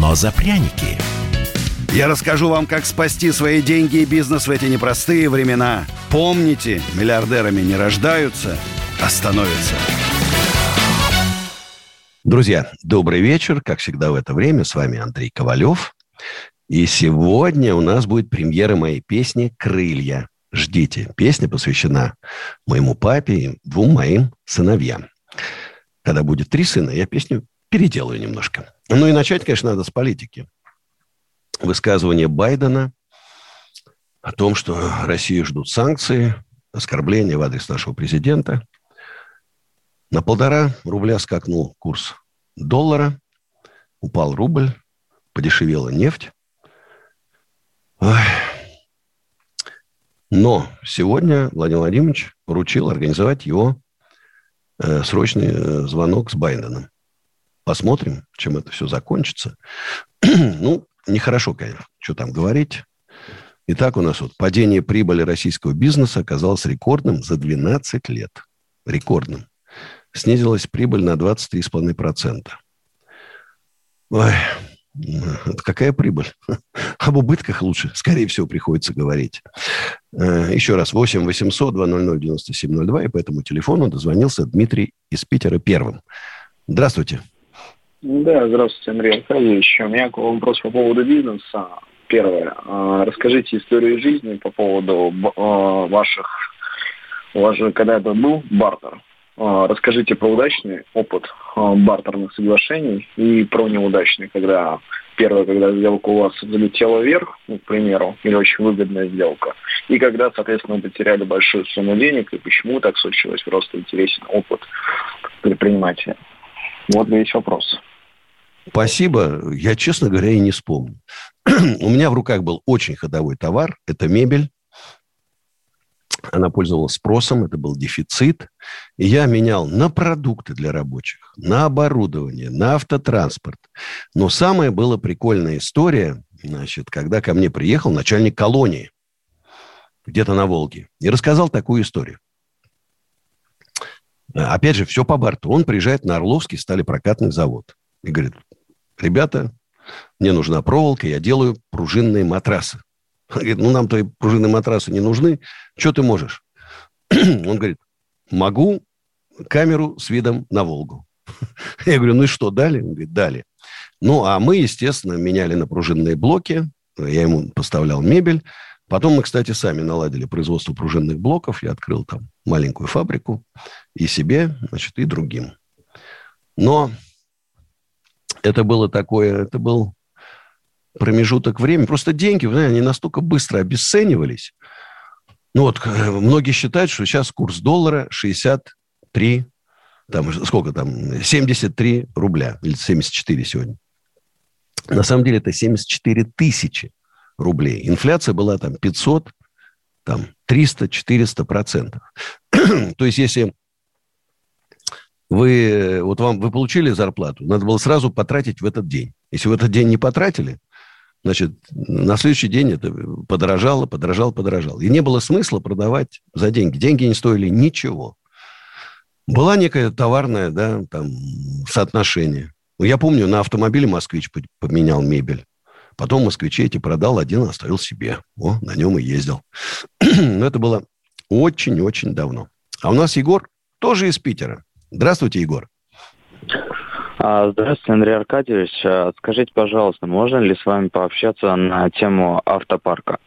но за пряники. Я расскажу вам, как спасти свои деньги и бизнес в эти непростые времена. Помните, миллиардерами не рождаются, а становятся. Друзья, добрый вечер. Как всегда в это время с вами Андрей Ковалев. И сегодня у нас будет премьера моей песни «Крылья». Ждите. Песня посвящена моему папе и двум моим сыновьям. Когда будет три сына, я песню переделаю немножко. Ну и начать, конечно, надо с политики. Высказывание Байдена о том, что Россию ждут санкции, оскорбления в адрес нашего президента. На полтора рубля скакнул курс доллара, упал рубль, подешевела нефть. Ой. Но сегодня Владимир Владимирович поручил организовать его э, срочный э, звонок с Байденом. Посмотрим, чем это все закончится. ну, нехорошо, конечно, что там говорить. Итак, у нас вот падение прибыли российского бизнеса оказалось рекордным за 12 лет. Рекордным. Снизилась прибыль на 23,5%. Ой, это какая прибыль? Об убытках лучше, скорее всего, приходится говорить. Э, еще раз, 8 800 200 9702, и по этому телефону дозвонился Дмитрий из Питера первым. Здравствуйте. Да, здравствуйте, Андрей Аркадьевич. У меня вопрос по поводу бизнеса. Первое. А, расскажите историю жизни по поводу а, ваших... У вас же когда-то был бартер. А, расскажите про удачный опыт бартерных соглашений и про неудачный, когда первое, когда сделка у вас залетела вверх, ну, к примеру, или очень выгодная сделка, и когда, соответственно, вы потеряли большую сумму денег, и почему так случилось, просто интересен опыт предпринимателя. Вот весь вопрос. Спасибо. Я, честно говоря, и не вспомню. У меня в руках был очень ходовой товар. Это мебель. Она пользовалась спросом, это был дефицит. И я менял на продукты для рабочих, на оборудование, на автотранспорт. Но самая была прикольная история, значит, когда ко мне приехал начальник колонии где-то на Волге и рассказал такую историю. Опять же, все по борту. Он приезжает на Орловский сталепрокатный завод и говорит, ребята, мне нужна проволока, я делаю пружинные матрасы. Он говорит, ну, нам твои пружинные матрасы не нужны, что ты можешь? Он говорит, могу камеру с видом на Волгу. Я говорю, ну и что, дали? Он говорит, дали. Ну, а мы, естественно, меняли на пружинные блоки, я ему поставлял мебель. Потом мы, кстати, сами наладили производство пружинных блоков. Я открыл там маленькую фабрику и себе, значит, и другим. Но это было такое, это был промежуток времени. Просто деньги, вы знаете, они настолько быстро обесценивались. Ну вот, э, многие считают, что сейчас курс доллара 63, там, сколько там, 73 рубля, или 74 сегодня. На самом деле это 74 тысячи рублей. Инфляция была там 500, там 300-400 процентов. То есть, если вы, вот вам, вы получили зарплату, надо было сразу потратить в этот день. Если в этот день не потратили, значит, на следующий день это подорожало, подорожало, подорожало. И не было смысла продавать за деньги. Деньги не стоили ничего. Была некое товарное, да, там, соотношение. Ну, я помню, на автомобиле «Москвич» поменял мебель. Потом «Москвичи» эти продал, один оставил себе. О, на нем и ездил. Но это было очень-очень давно. А у нас Егор тоже из Питера. Здравствуйте, Егор. А, здравствуйте, Андрей Аркадьевич. А, скажите, пожалуйста, можно ли с вами пообщаться на тему автопарка?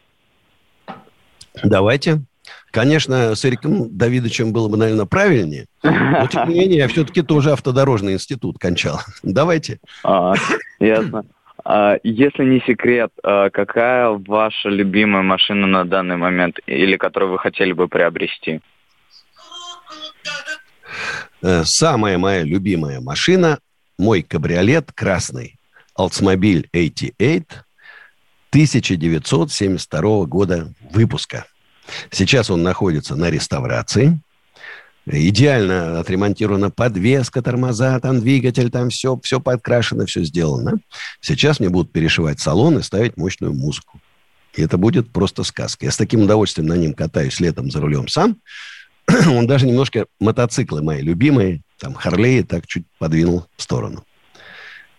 Давайте. Конечно, с Эриком Давидовичем было бы, наверное, правильнее. Но, тем не менее, я все-таки тоже автодорожный институт кончал. Давайте. А, ясно. А, если не секрет, какая ваша любимая машина на данный момент или которую вы хотели бы приобрести? Э, самая моя любимая машина, мой кабриолет красный, Oldsmobile 88 1972 года выпуска. Сейчас он находится на реставрации. Идеально отремонтирована подвеска, тормоза, там двигатель, там все, все подкрашено, все сделано. Сейчас мне будут перешивать салон и ставить мощную музыку. И это будет просто сказка. Я с таким удовольствием на нем катаюсь летом за рулем сам. Он даже немножко мотоциклы мои любимые, там Харлеи, так чуть подвинул в сторону.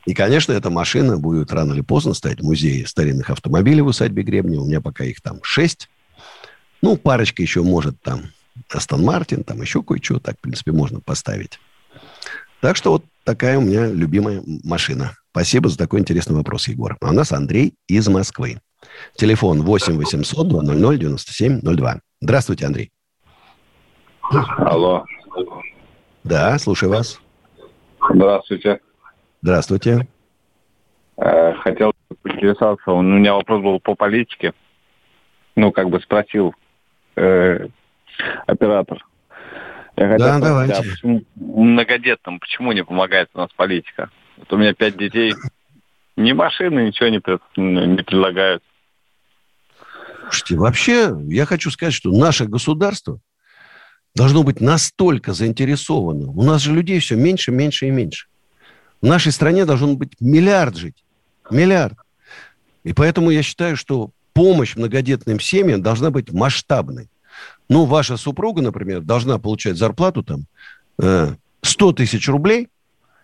И, конечно, эта машина будет рано или поздно стоять в музее старинных автомобилей в усадьбе Гребня. У меня пока их там шесть. Ну, парочка еще может там Астон Мартин, там еще кое-что. Так, в принципе, можно поставить. Так что вот такая у меня любимая машина. Спасибо за такой интересный вопрос, Егор. А у нас Андрей из Москвы. Телефон 8 800 200 9702. Здравствуйте, Андрей. Алло. Да, слушаю вас. Здравствуйте. Здравствуйте. Э, хотел поинтересоваться, у меня вопрос был по политике. Ну, как бы спросил э, оператор. Я хотел да, спросить, давайте. А почему многодетным, почему не помогает у нас политика? Вот у меня пять детей, ни машины, ничего не, не предлагают. Слушайте, вообще, я хочу сказать, что наше государство должно быть настолько заинтересовано. У нас же людей все меньше, меньше и меньше. В нашей стране должен быть миллиард жить. Миллиард. И поэтому я считаю, что помощь многодетным семьям должна быть масштабной. Ну, ваша супруга, например, должна получать зарплату там 100 э, тысяч рублей,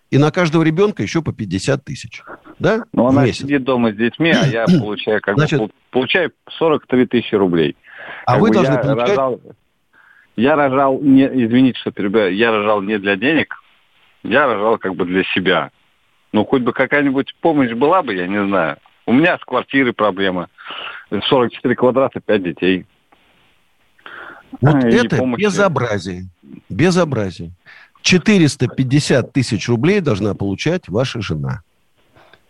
и на каждого ребенка еще по 50 тысяч. Да? Ну, она месяц. сидит дома с детьми, а я получаю как Значит, бы получаю 43 тысячи рублей. А как вы должны я получать... Рожал, я рожал, не, извините, что перебиваю, я рожал не для денег, я рожал как бы для себя. Ну, хоть бы какая-нибудь помощь была бы, я не знаю. У меня с квартирой проблема. 44 квадрата, 5 детей. Вот а, это помощи. безобразие. Безобразие. 450 тысяч рублей должна получать ваша жена.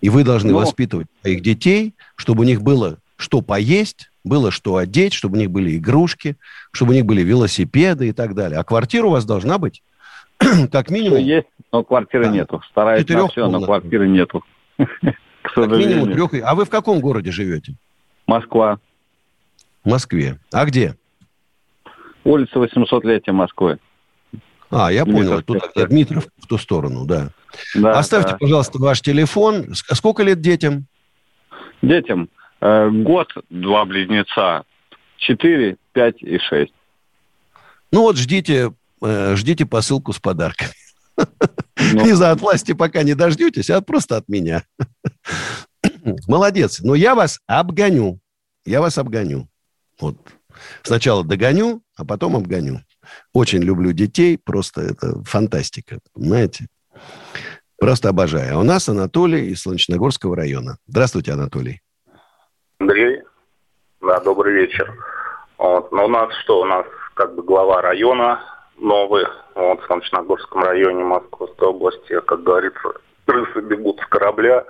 И вы должны Но... Ну. воспитывать своих детей, чтобы у них было что поесть, было что одеть, чтобы у них были игрушки, чтобы у них были велосипеды и так далее. А квартира у вас должна быть как минимум... Все есть, но квартиры да. нету. Стараюсь на все, но квартиры нету. Как минимум трех... А вы в каком городе живете? Москва. В Москве. А где? Улица 800-летия Москвы. А, я понял, где Дмитров, в ту сторону, да. да Оставьте, да. пожалуйста, ваш телефон. Сколько лет детям? Детям? Э, год, два близнеца, четыре, пять и шесть. Ну вот ждите Э, ждите посылку с подарками. Ну. Не знаю, от власти пока не дождетесь, а просто от меня. Молодец. Но я вас обгоню. Я вас обгоню. Вот. Сначала догоню, а потом обгоню. Очень люблю детей. Просто это фантастика. Понимаете? Просто обожаю. А у нас Анатолий из Солнечногорского района. Здравствуйте, Анатолий. Андрей. Да, добрый вечер. Вот. Но у нас что? У нас как бы глава района новый вот, в Солнечногорском районе Московской области. Как говорится, крысы бегут с корабля.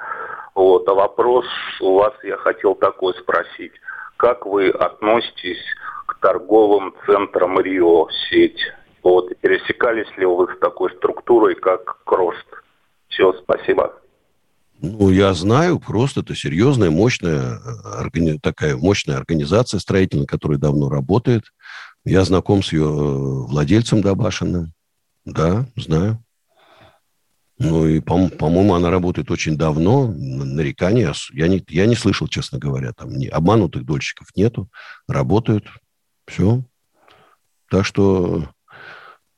Вот. А вопрос у вас я хотел такой спросить. Как вы относитесь к торговым центрам Рио сеть? Вот. И пересекались ли вы с такой структурой, как Крост? Все, спасибо. Ну, я знаю, просто это серьезная, мощная, органи... такая мощная организация строительная, которая давно работает. Я знаком с ее э, владельцем Добашиным. Да, знаю. Ну и, по- по-моему, она работает очень давно. Нарекания я не, я не слышал, честно говоря. Там не, обманутых дольщиков нету. Работают. Все. Так что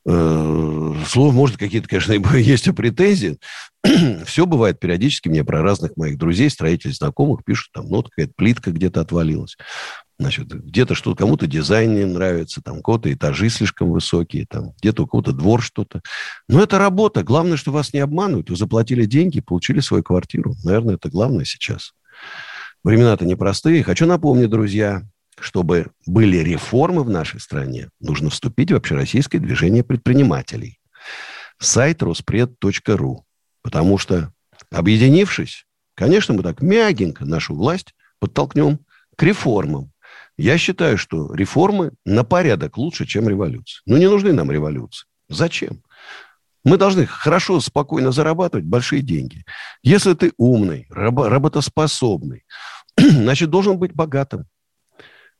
э, слов, может, какие-то, конечно, есть претензии. Все бывает периодически. Мне про разных моих друзей, строителей, знакомых пишут, там, ну, вот какая-то плитка где-то отвалилась. Значит, где-то что-то, кому-то дизайн не нравится, там, кого-то этажи слишком высокие, там, где-то у кого-то двор что-то. Но это работа. Главное, что вас не обманывают. Вы заплатили деньги, получили свою квартиру. Наверное, это главное сейчас. Времена-то непростые. Хочу напомнить, друзья, чтобы были реформы в нашей стране, нужно вступить в общероссийское движение предпринимателей. Сайт роспред.ру. Потому что, объединившись, конечно, мы так мягенько нашу власть подтолкнем к реформам. Я считаю, что реформы на порядок лучше, чем революция. Ну, не нужны нам революции. Зачем? Мы должны хорошо, спокойно зарабатывать большие деньги. Если ты умный, работоспособный, значит, должен быть богатым.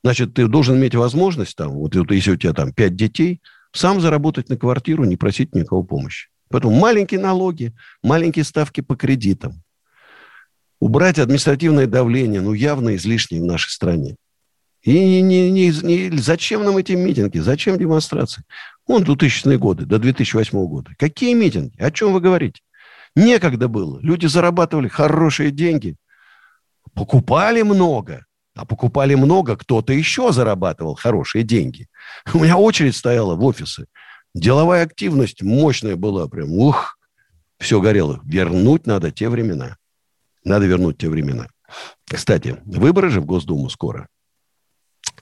Значит, ты должен иметь возможность, там, вот, если у тебя там пять детей, сам заработать на квартиру, не просить никого помощи. Поэтому маленькие налоги, маленькие ставки по кредитам. Убрать административное давление, ну, явно излишнее в нашей стране. И не, не, не, зачем нам эти митинги? Зачем демонстрации? Вон 2000-е годы, до 2008 года. Какие митинги? О чем вы говорите? Некогда было. Люди зарабатывали хорошие деньги. Покупали много. А покупали много, кто-то еще зарабатывал хорошие деньги. У меня очередь стояла в офисы. Деловая активность мощная была. Прям, ух, все горело. Вернуть надо те времена. Надо вернуть те времена. Кстати, выборы же в Госдуму скоро.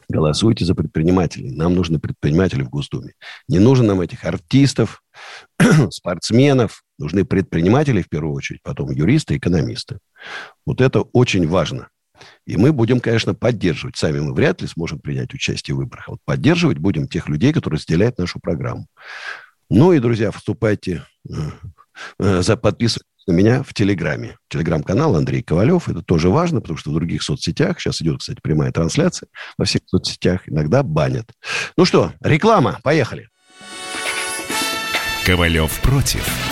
Голосуйте за предпринимателей. Нам нужны предприниматели в Госдуме. Не нужно нам этих артистов, спортсменов. Нужны предприниматели в первую очередь, потом юристы, экономисты. Вот это очень важно. И мы будем, конечно, поддерживать. Сами мы вряд ли сможем принять участие в выборах. Вот поддерживать будем тех людей, которые разделяют нашу программу. Ну и, друзья, вступайте, э, э, за подписывайтесь на меня в Телеграме. Телеграм-канал Андрей Ковалев. Это тоже важно, потому что в других соцсетях, сейчас идет, кстати, прямая трансляция, во всех соцсетях иногда банят. Ну что, реклама, поехали. Ковалев против.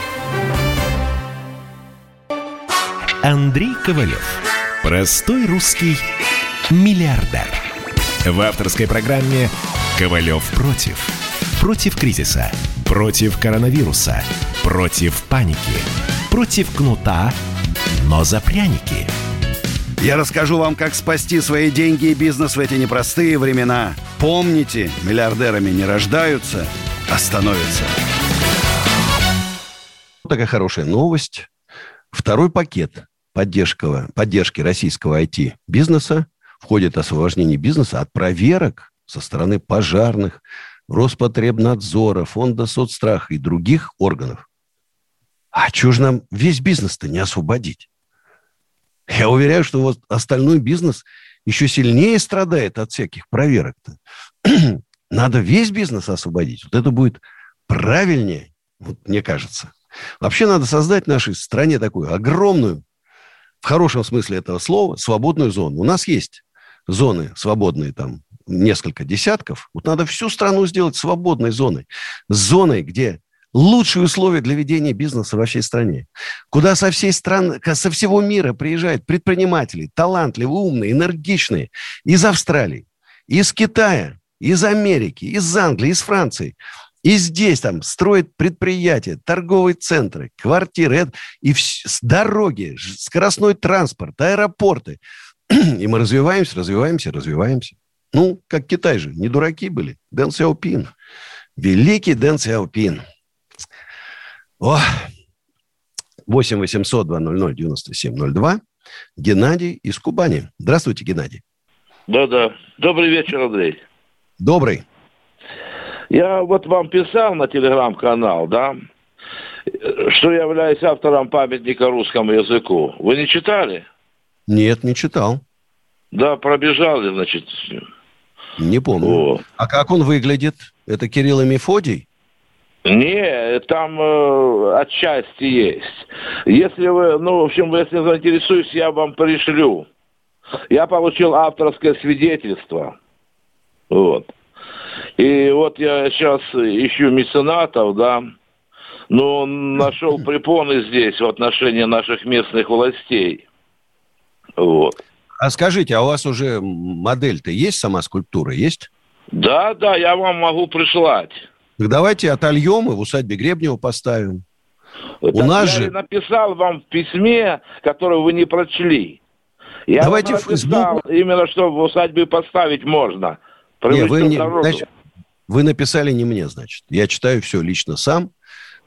Андрей Ковалев. Простой русский миллиардер. В авторской программе «Ковалев против». Против кризиса Против коронавируса. Против паники. Против кнута, но за пряники. Я расскажу вам, как спасти свои деньги и бизнес в эти непростые времена. Помните, миллиардерами не рождаются, а становятся. Такая хорошая новость. Второй пакет поддержки, поддержки российского IT-бизнеса входит освобождение бизнеса от проверок со стороны пожарных, Роспотребнадзора, Фонда соцстраха и других органов. А чего же нам весь бизнес-то не освободить? Я уверяю, что вот остальной бизнес еще сильнее страдает от всяких проверок-то. Надо весь бизнес освободить. Вот это будет правильнее, вот мне кажется. Вообще надо создать в нашей стране такую огромную, в хорошем смысле этого слова, свободную зону. У нас есть зоны свободные там несколько десятков, вот надо всю страну сделать свободной зоной. Зоной, где лучшие условия для ведения бизнеса во всей стране. Куда со всей страны, со всего мира приезжают предприниматели, талантливые, умные, энергичные. Из Австралии, из Китая, из Америки, из Англии, из Франции. И здесь там строят предприятия, торговые центры, квартиры, и дороги, скоростной транспорт, аэропорты. И мы развиваемся, развиваемся, развиваемся. Ну, как Китай же, не дураки были. Дэн Сяопин. Великий Дэн Сяопин. О, 8 800 200 9702. Геннадий из Кубани. Здравствуйте, Геннадий. Да-да. Добрый вечер, Андрей. Добрый. Я вот вам писал на телеграм-канал, да, что я являюсь автором памятника русскому языку. Вы не читали? Нет, не читал. Да, пробежали, значит, не помню. О. А как он выглядит? Это Кирилл и Мефодий? Не, там э, отчасти есть. Если вы, ну, в общем, если заинтересуюсь, я вам пришлю. Я получил авторское свидетельство. Вот. И вот я сейчас ищу меценатов, да, но нашел препоны здесь в отношении наших местных властей. Вот. А скажите, а у вас уже модель-то есть, сама скульптура есть? Да, да, я вам могу прислать. Так давайте отольем и в усадьбе Гребнева поставим. Так у нас я же... написал вам в письме, которое вы не прочли. Я давайте Facebook... именно что в усадьбе поставить можно. Не, вы, не, значит, вы написали не мне, значит. Я читаю все лично сам.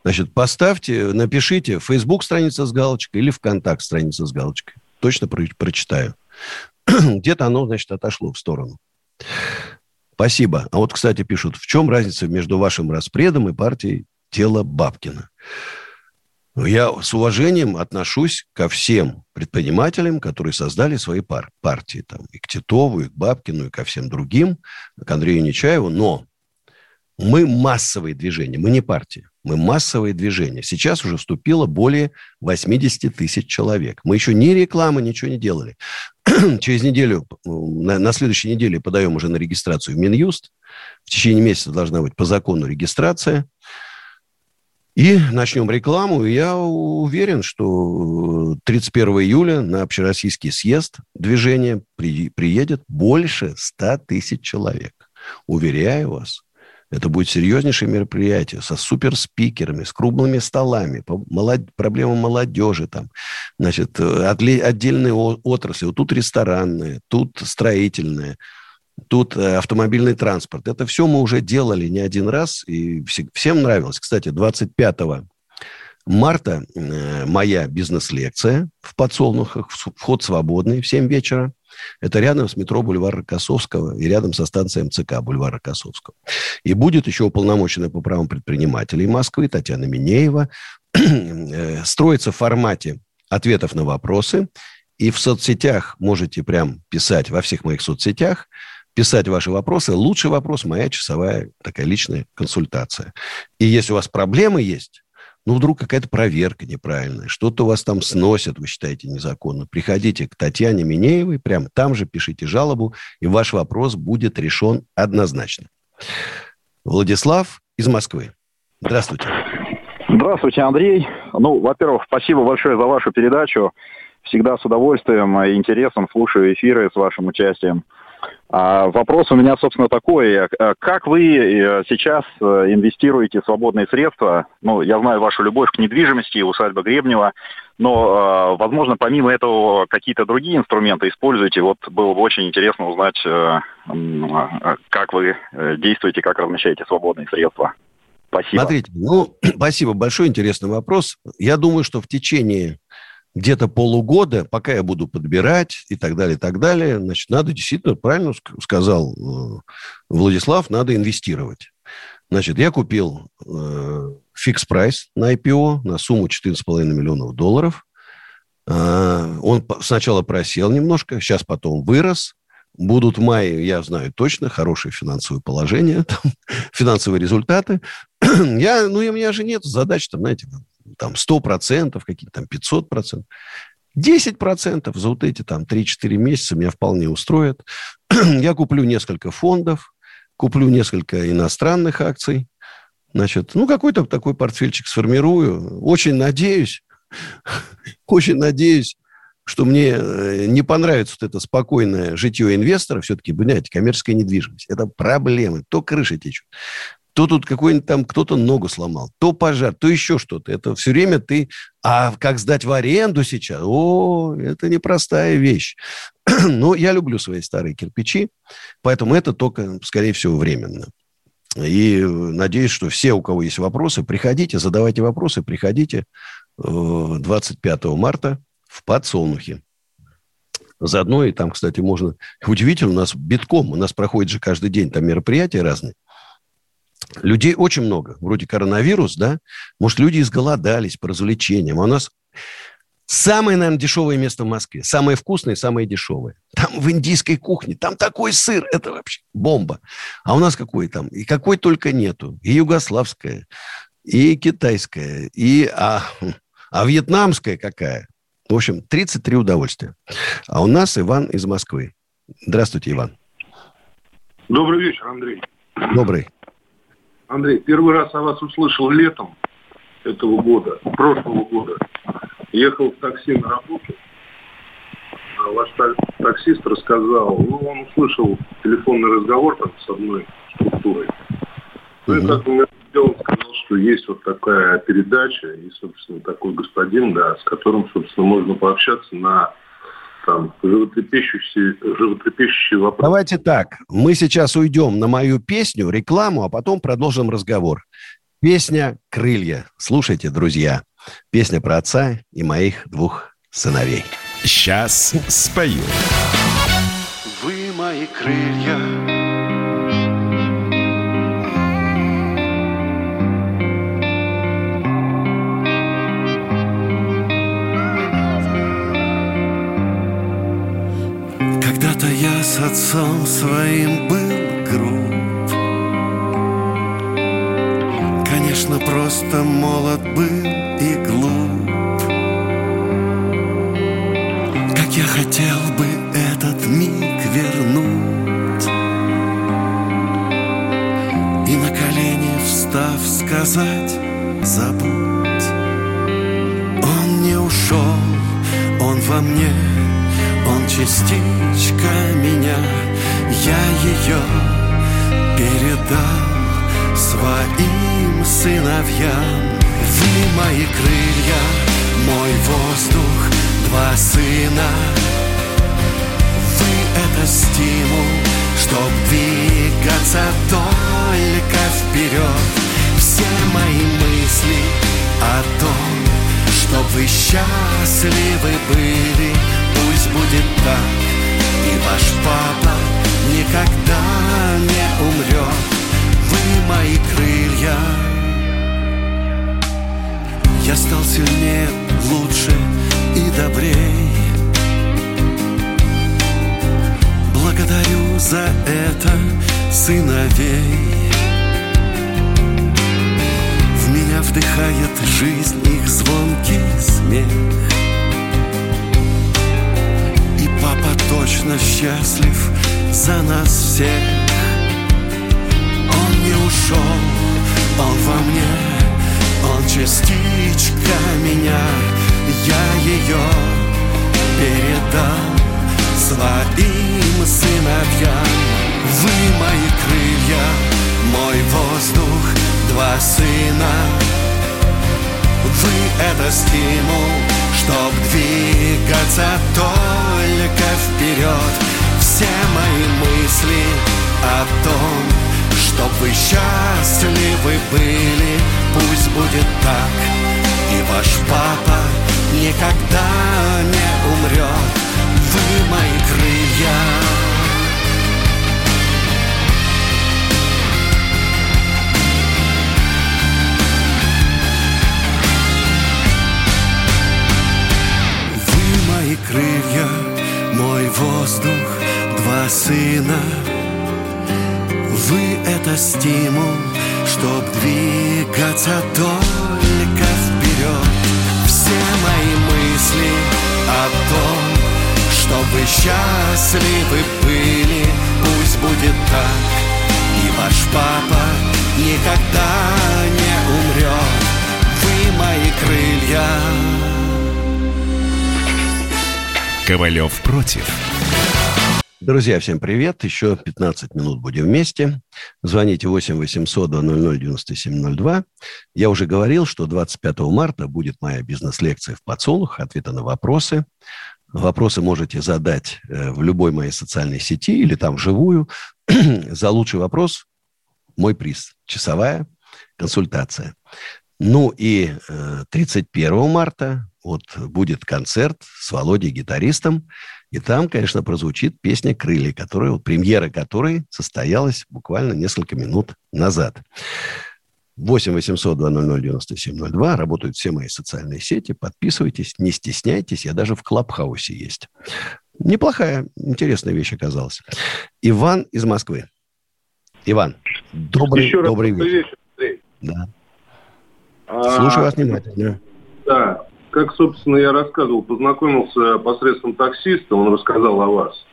Значит, поставьте, напишите Facebook страница с галочкой или ВКонтакт страница с галочкой. Точно про- прочитаю. Где-то оно, значит, отошло в сторону. Спасибо. А вот, кстати, пишут, в чем разница между вашим распредом и партией Тела Бабкина? Я с уважением отношусь ко всем предпринимателям, которые создали свои пар- партии. Там, и к Титову, и к Бабкину, и ко всем другим, к Андрею Нечаеву. Но мы массовые движения, мы не партия. Мы массовые движения. Сейчас уже вступило более 80 тысяч человек. Мы еще ни рекламы, ничего не делали. Через неделю, на, на следующей неделе подаем уже на регистрацию в Минюст. В течение месяца должна быть по закону регистрация. И начнем рекламу. Я уверен, что 31 июля на общероссийский съезд движения при, приедет больше 100 тысяч человек. Уверяю вас. Это будет серьезнейшее мероприятие со суперспикерами, с круглыми столами, молод... проблемам молодежи, там, значит, отдельные отрасли. Вот тут ресторанные, тут строительные, тут э, автомобильный транспорт. Это все мы уже делали не один раз, и всем нравилось. Кстати, 25 марта э, моя бизнес-лекция в подсолнухах, вход свободный в 7 вечера. Это рядом с метро Бульвара Косовского и рядом со станцией МЦК Бульвара Косовского. И будет еще уполномоченная по правам предпринимателей Москвы Татьяна Минеева. Э, строится в формате ответов на вопросы. И в соцсетях можете прям писать, во всех моих соцсетях, писать ваши вопросы. Лучший вопрос – моя часовая такая личная консультация. И если у вас проблемы есть, ну, вдруг какая-то проверка неправильная, что-то у вас там сносят, вы считаете незаконно. Приходите к Татьяне Минеевой, прямо там же пишите жалобу, и ваш вопрос будет решен однозначно. Владислав из Москвы. Здравствуйте. Здравствуйте, Андрей. Ну, во-первых, спасибо большое за вашу передачу. Всегда с удовольствием и интересом слушаю эфиры с вашим участием. А вопрос у меня, собственно, такой. Э, как вы э, сейчас э, инвестируете свободные средства? Ну, я знаю вашу любовь к недвижимости, усадьба Гребнева, но, возможно, помимо этого какие-то другие инструменты используете. Вот было бы очень интересно узнать, как вы действуете, как размещаете свободные средства. Спасибо. Смотрите, ну, спасибо, большой интересный вопрос. Я думаю, что в течение где-то полугода, пока я буду подбирать и так далее, и так далее, значит, надо действительно, правильно сказал э, Владислав, надо инвестировать. Значит, я купил э, Fix Price на IPO на сумму 14,5 миллионов долларов. Э, он сначала просел немножко, сейчас потом вырос. Будут в мае, я знаю точно, хорошее финансовое положение, там, финансовые результаты. я, ну, и у меня же нет задач, там, знаете, там 100%, какие-то там 500%. 10% за вот эти там 3-4 месяца меня вполне устроит. Я куплю несколько фондов, куплю несколько иностранных акций. Значит, ну, какой-то такой портфельчик сформирую. Очень надеюсь, очень надеюсь, что мне э, не понравится вот это спокойное житье инвестора. Все-таки, понимаете, коммерческая недвижимость. Это проблемы. То крыша течет, то тут какой-нибудь там кто-то ногу сломал, то пожар, то еще что-то. Это все время ты... А как сдать в аренду сейчас? О, это непростая вещь. Но я люблю свои старые кирпичи, поэтому это только, скорее всего, временно. И надеюсь, что все, у кого есть вопросы, приходите, задавайте вопросы, приходите 25 э, марта в Подсолнухе. Заодно и там, кстати, можно... Удивительно, у нас битком, у нас проходит же каждый день там мероприятия разные. Людей очень много. Вроде коронавирус, да? Может, люди изголодались по развлечениям. А у нас самое, наверное, дешевое место в Москве. Самое вкусное, самое дешевое. Там в индийской кухне. Там такой сыр. Это вообще бомба. А у нас какой там? И какой только нету. И югославская, и китайская, и... А, а вьетнамская какая? В общем, 33 удовольствия. А у нас Иван из Москвы. Здравствуйте, Иван. Добрый вечер, Андрей. Добрый. Андрей, первый раз о вас услышал летом этого года, прошлого года. Ехал в такси на работу. А ваш таксист рассказал, ну, он услышал телефонный разговор там с одной структурой. Ну, и как мне он сказал, что есть вот такая передача, и, собственно, такой господин, да, с которым, собственно, можно пообщаться на там животрепещущие, животрепещущие вопросы. Давайте так. Мы сейчас уйдем на мою песню, рекламу, а потом продолжим разговор. Песня «Крылья». Слушайте, друзья. Песня про отца и моих двух сыновей. Сейчас спою. Вы мои крылья, Когда-то я с отцом своим был груб. Конечно, просто молод был и глуп. Как я хотел бы этот миг вернуть. И на колени встав сказать забудь. Он не ушел, он во мне частичка меня, я ее передал своим сыновьям. Вы мои крылья, мой воздух, два сына. Вы это стимул, чтоб двигаться только вперед. Все мои мысли о том, чтоб вы счастливы были, пусть будет так И ваш папа никогда не умрет. Вы мои крылья. Я стал сильнее, лучше и добрей Благодарю за это сыновей. В меня вдыхает жизнь их звонкий смех Папа точно счастлив за нас всех. Он не ушел, он во мне Он частичка меня. Я ее передал своим сыновьям. Вы мои крылья, мой воздух, два сына. Вы это стимул Чтоб двигаться только вперед. Все мои мысли о том Чтоб вы счастливы были Пусть будет так. И ваш папа никогда не умрет. Вы мои крылья стимул, чтоб двигаться только вперед. Все мои мысли о том, чтобы счастливы были, пусть будет так. И ваш папа никогда не умрет. Вы мои крылья. Ковалев против. Друзья, всем привет. Еще 15 минут будем вместе. Звоните 8 800 200 9702. Я уже говорил, что 25 марта будет моя бизнес-лекция в подсолнух, ответы на вопросы. Вопросы можете задать э, в любой моей социальной сети или там вживую. За лучший вопрос мой приз. Часовая консультация. Ну и 31 э, марта вот будет концерт с Володей гитаристом, и там, конечно, прозвучит песня «Крылья», которая, вот, премьера которой состоялась буквально несколько минут назад. 8 800 200 9702. Работают все мои социальные сети. Подписывайтесь, не стесняйтесь. Я даже в Клабхаусе есть. Неплохая, интересная вещь оказалась. Иван из Москвы. Иван, добрый, Еще добрый раз вечер. вечер. Да. А, Слушаю вас внимательно. Да, как, собственно, я рассказывал, познакомился посредством таксиста, он рассказал о вас.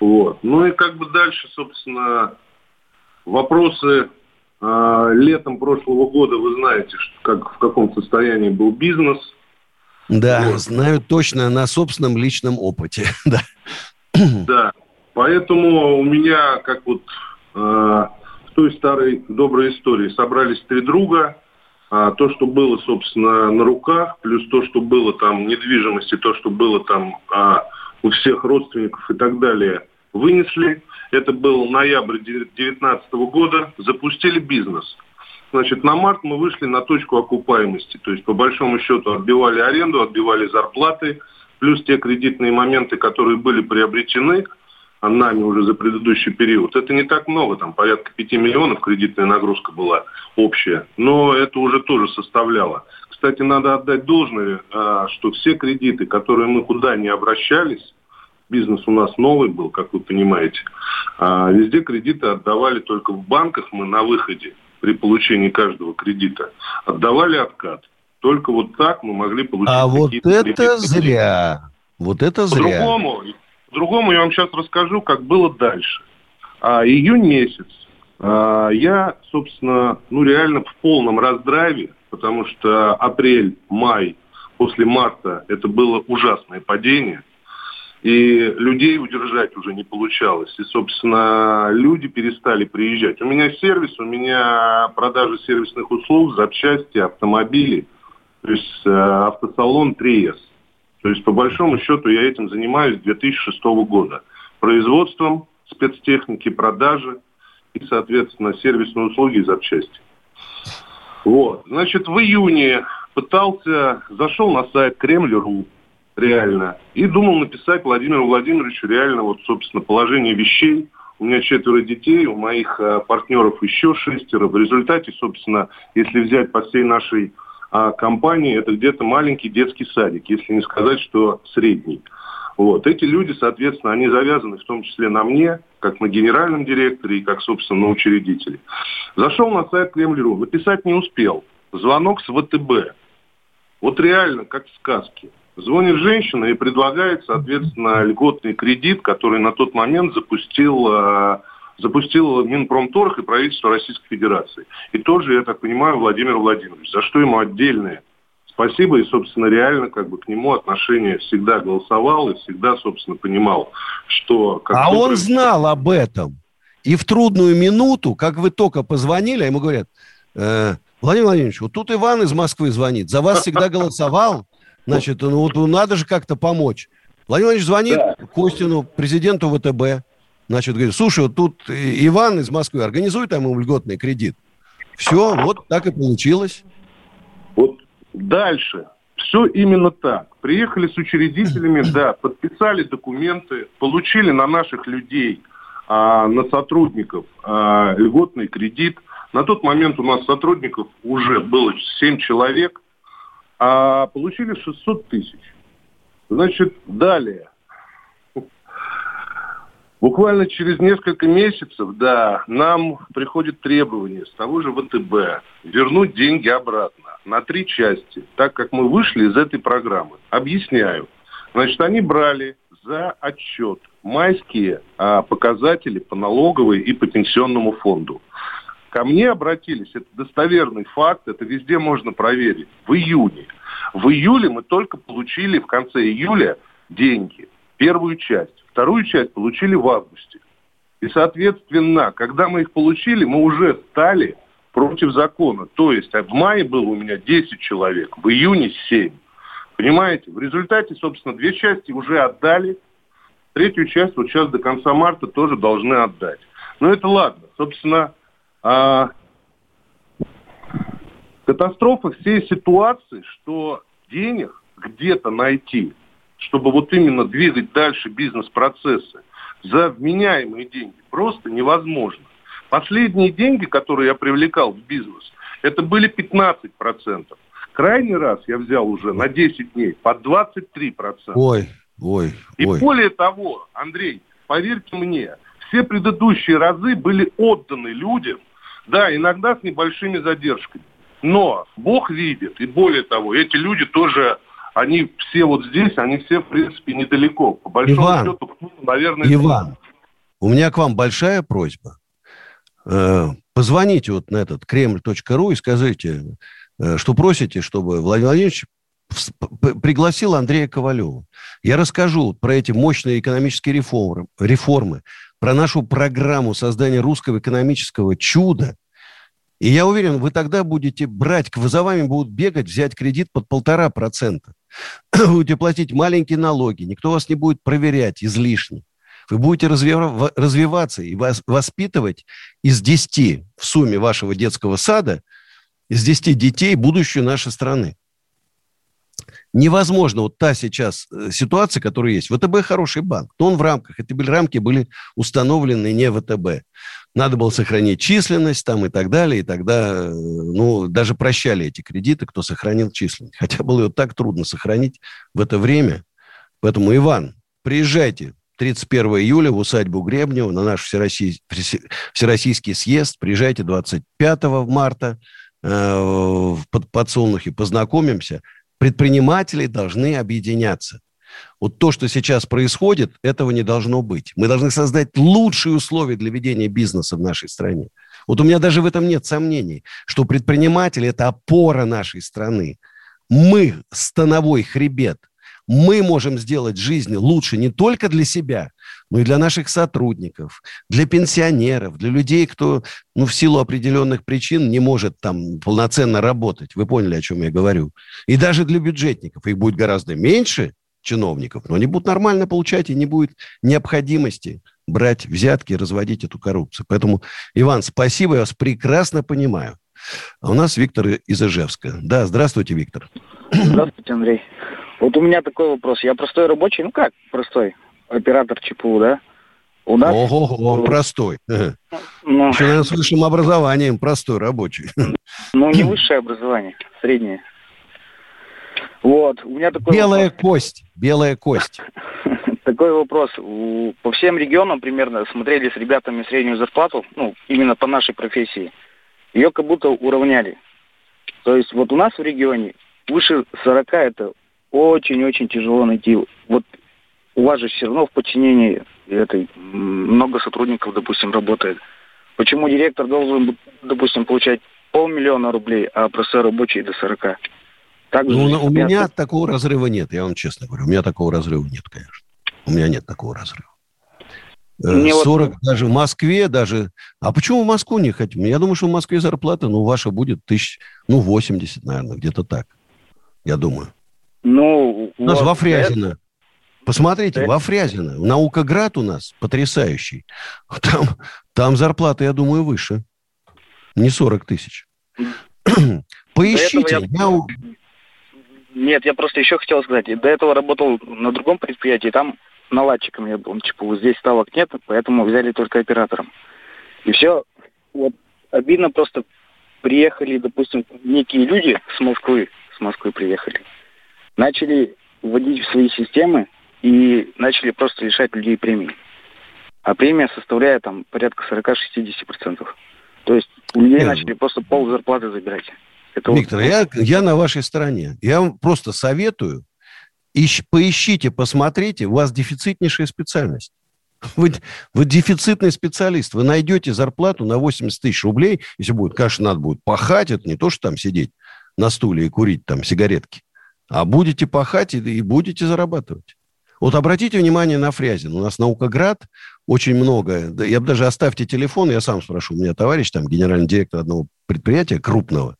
Вот. Ну и как бы дальше, собственно, вопросы э, летом прошлого года, вы знаете, что, как, в каком состоянии был бизнес. Да, вот. знаю точно на собственном личном опыте. да. да, поэтому у меня, как вот э, в той старой доброй истории, собрались три друга – а, то, что было, собственно, на руках, плюс то, что было там недвижимости, то, что было там а, у всех родственников и так далее, вынесли. Это был ноябрь 2019 года, запустили бизнес. Значит, на март мы вышли на точку окупаемости. То есть, по большому счету, отбивали аренду, отбивали зарплаты, плюс те кредитные моменты, которые были приобретены нами уже за предыдущий период. Это не так много, там порядка 5 миллионов кредитная нагрузка была общая, но это уже тоже составляло. Кстати, надо отдать должное, а, что все кредиты, которые мы куда не обращались, бизнес у нас новый был, как вы понимаете, а, везде кредиты отдавали только в банках, мы на выходе при получении каждого кредита отдавали откат. Только вот так мы могли получить А вот это кредиты. зря. Вот это зря. По-другому, по-другому я вам сейчас расскажу, как было дальше. А, июнь месяц. А, я, собственно, ну реально в полном раздраве, потому что апрель, май, после марта это было ужасное падение и людей удержать уже не получалось. И, собственно, люди перестали приезжать. У меня сервис, у меня продажа сервисных услуг, запчасти, автомобили, то есть э, автосалон 3С. То есть, по большому счету, я этим занимаюсь с 2006 года. Производством спецтехники, продажи и, соответственно, сервисные услуги и запчасти. Вот. Значит, в июне пытался, зашел на сайт Кремль.ру, реально. И думал написать Владимиру Владимировичу реально вот, собственно, положение вещей. У меня четверо детей, у моих э, партнеров еще шестеро. В результате, собственно, если взять по всей нашей э, компании, это где-то маленький детский садик, если не сказать, что средний. Вот. Эти люди, соответственно, они завязаны в том числе на мне, как на генеральном директоре и как, собственно, на учредителе. Зашел на сайт Кремль.ру, написать не успел. Звонок с ВТБ. Вот реально, как в сказке. Звонит женщина и предлагает, соответственно, льготный кредит, который на тот момент запустил, э, запустил Минпромторг и правительство Российской Федерации. И тоже, я так понимаю, Владимир Владимирович, за что ему отдельное спасибо. И, собственно, реально как бы к нему отношение всегда голосовал и всегда, собственно, понимал, что... Как а он знал об этом. И в трудную минуту, как вы только позвонили, а ему говорят, э, Владимир Владимирович, вот тут Иван из Москвы звонит, за вас всегда голосовал, Значит, ну вот надо же как-то помочь. Владимир Владимирович звонит да. Костину, президенту ВТБ. Значит, говорит, слушай, вот тут Иван из Москвы, организуй там ему льготный кредит. Все, вот так и получилось. Вот дальше. Все именно так. Приехали с учредителями, да, подписали документы, получили на наших людей, а, на сотрудников а, льготный кредит. На тот момент у нас сотрудников уже было 7 человек – а получили 600 тысяч. Значит, далее. Буквально через несколько месяцев, да, нам приходит требование с того же ВТБ вернуть деньги обратно на три части, так как мы вышли из этой программы. Объясняю. Значит, они брали за отчет майские а, показатели по налоговой и по пенсионному фонду. Ко мне обратились, это достоверный факт, это везде можно проверить, в июне. В июле мы только получили в конце июля деньги, первую часть. Вторую часть получили в августе. И, соответственно, когда мы их получили, мы уже стали против закона. То есть в мае было у меня 10 человек, в июне 7. Понимаете? В результате, собственно, две части уже отдали. Третью часть вот сейчас до конца марта тоже должны отдать. Но это ладно. Собственно, а, катастрофа всей ситуации, что денег где-то найти, чтобы вот именно двигать дальше бизнес-процессы за вменяемые деньги просто невозможно. Последние деньги, которые я привлекал в бизнес, это были 15%. Крайний раз я взял уже на 10 дней по 23%. Ой, ой, И ой. более того, Андрей, поверьте мне, все предыдущие разы были отданы людям, да, иногда с небольшими задержками. Но Бог видит, и более того, эти люди тоже, они все вот здесь, они все, в принципе, недалеко. По большому Иван, счету, наверное... Иван, у меня к вам большая просьба. Э, позвоните вот на этот кремль.ру и скажите, э, что просите, чтобы Владимир Владимирович пригласил Андрея Ковалева. Я расскажу про эти мощные экономические реформы, реформы про нашу программу создания русского экономического чуда. И я уверен, вы тогда будете брать, за вами будут бегать, взять кредит под полтора процента. Будете платить маленькие налоги, никто вас не будет проверять излишне. Вы будете развиваться и воспитывать из 10 в сумме вашего детского сада из 10 детей будущее нашей страны. Невозможно, вот та сейчас э, ситуация, которая есть. ВТБ хороший банк, но он в рамках, эти были, рамки были установлены не ВТБ. Надо было сохранить численность там и так далее, и тогда, э, ну, даже прощали эти кредиты, кто сохранил численность. Хотя было ее так трудно сохранить в это время. Поэтому, Иван, приезжайте 31 июля в усадьбу Гребнева на наш всероссий... всероссийский съезд. Приезжайте 25 марта э, в Подсолнухе, познакомимся – Предприниматели должны объединяться. Вот то, что сейчас происходит, этого не должно быть. Мы должны создать лучшие условия для ведения бизнеса в нашей стране. Вот у меня даже в этом нет сомнений, что предприниматели – это опора нашей страны. Мы – становой хребет. Мы можем сделать жизнь лучше не только для себя, но и для наших сотрудников, для пенсионеров, для людей, кто ну, в силу определенных причин не может там полноценно работать. Вы поняли, о чем я говорю. И даже для бюджетников. Их будет гораздо меньше чиновников, но они будут нормально получать, и не будет необходимости брать взятки и разводить эту коррупцию. Поэтому, Иван, спасибо, я вас прекрасно понимаю. А у нас Виктор из Ижевска. Да, здравствуйте, Виктор. Здравствуйте, Андрей. Вот у меня такой вопрос. Я простой рабочий, ну как простой? оператор ЧПУ, да? У нас... Ого, он простой. Ну, Еще, наверное, с высшим образованием простой рабочий. Ну, не высшее образование, среднее. Вот, у меня такой Белая вопрос. кость, белая кость. Такой вопрос. По всем регионам примерно смотрели с ребятами среднюю зарплату, ну, именно по нашей профессии. Ее как будто уравняли. То есть вот у нас в регионе выше 40 это очень-очень тяжело найти. Вот у вас же все равно в подчинении этой много сотрудников, допустим, работает. Почему директор должен, допустим, получать полмиллиона рублей, а простой рабочий до 40? Также ну, у меня такого разрыва нет, я вам честно говорю. У меня такого разрыва нет, конечно. У меня нет такого разрыва. Э, Мне 40 вот... даже в Москве, даже... А почему в Москву не хотим? Я думаю, что в Москве зарплата, ну, ваша будет тысяч, ну, 80, наверное, где-то так. Я думаю. Ну, у нас вот во Фрязино. Посмотрите, во Фрязино, Наукоград у нас потрясающий. Там, там зарплата, я думаю, выше. Не 40 тысяч. Поищите. Я... Я... Нет, я просто еще хотел сказать. До этого работал на другом предприятии, там наладчиком я был. Типа, вот здесь ставок нет, поэтому взяли только оператором. И все. Вот обидно просто приехали, допустим, некие люди с Москвы, с Москвы приехали, начали вводить в свои системы и начали просто лишать людей премии. А премия составляет там порядка 40-60%. То есть у людей Нет. начали просто пол зарплаты забирать. Это Виктор, вот... я, я на вашей стороне. Я вам просто советую, ищ, поищите, посмотрите, у вас дефицитнейшая специальность. Вы, вы дефицитный специалист, вы найдете зарплату на 80 тысяч рублей, если будет, конечно, надо будет пахать, это не то, что там сидеть на стуле и курить там сигаретки, а будете пахать и, будете зарабатывать. Вот обратите внимание на Фрязин. У нас Наукоград очень много. Я бы даже оставьте телефон, я сам спрошу. У меня товарищ, там, генеральный директор одного предприятия крупного.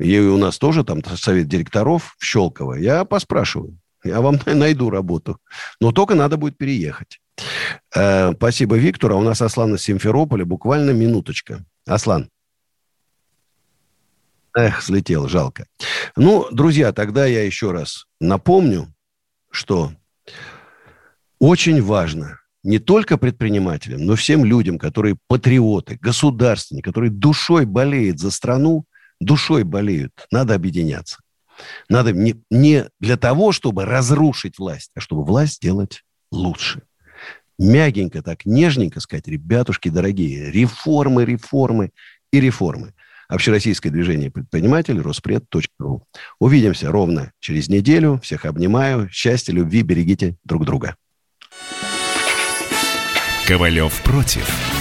И у нас тоже там совет директоров в Щелково. Я поспрашиваю. Я вам найду работу. Но только надо будет переехать. Э, спасибо, Виктор. А у нас Аслан из Симферополя. Буквально минуточка. Аслан. Эх, слетел, жалко. Ну, друзья, тогда я еще раз напомню, что очень важно не только предпринимателям, но всем людям, которые патриоты, государственники, которые душой болеют за страну, душой болеют, надо объединяться. Надо не, не для того, чтобы разрушить власть, а чтобы власть сделать лучше. Мягенько так, нежненько сказать, ребятушки дорогие, реформы, реформы и реформы. Общероссийское движение предпринимателей, Роспред.ру. Увидимся ровно через неделю. Всех обнимаю. Счастья, любви, берегите друг друга. Ковалев против.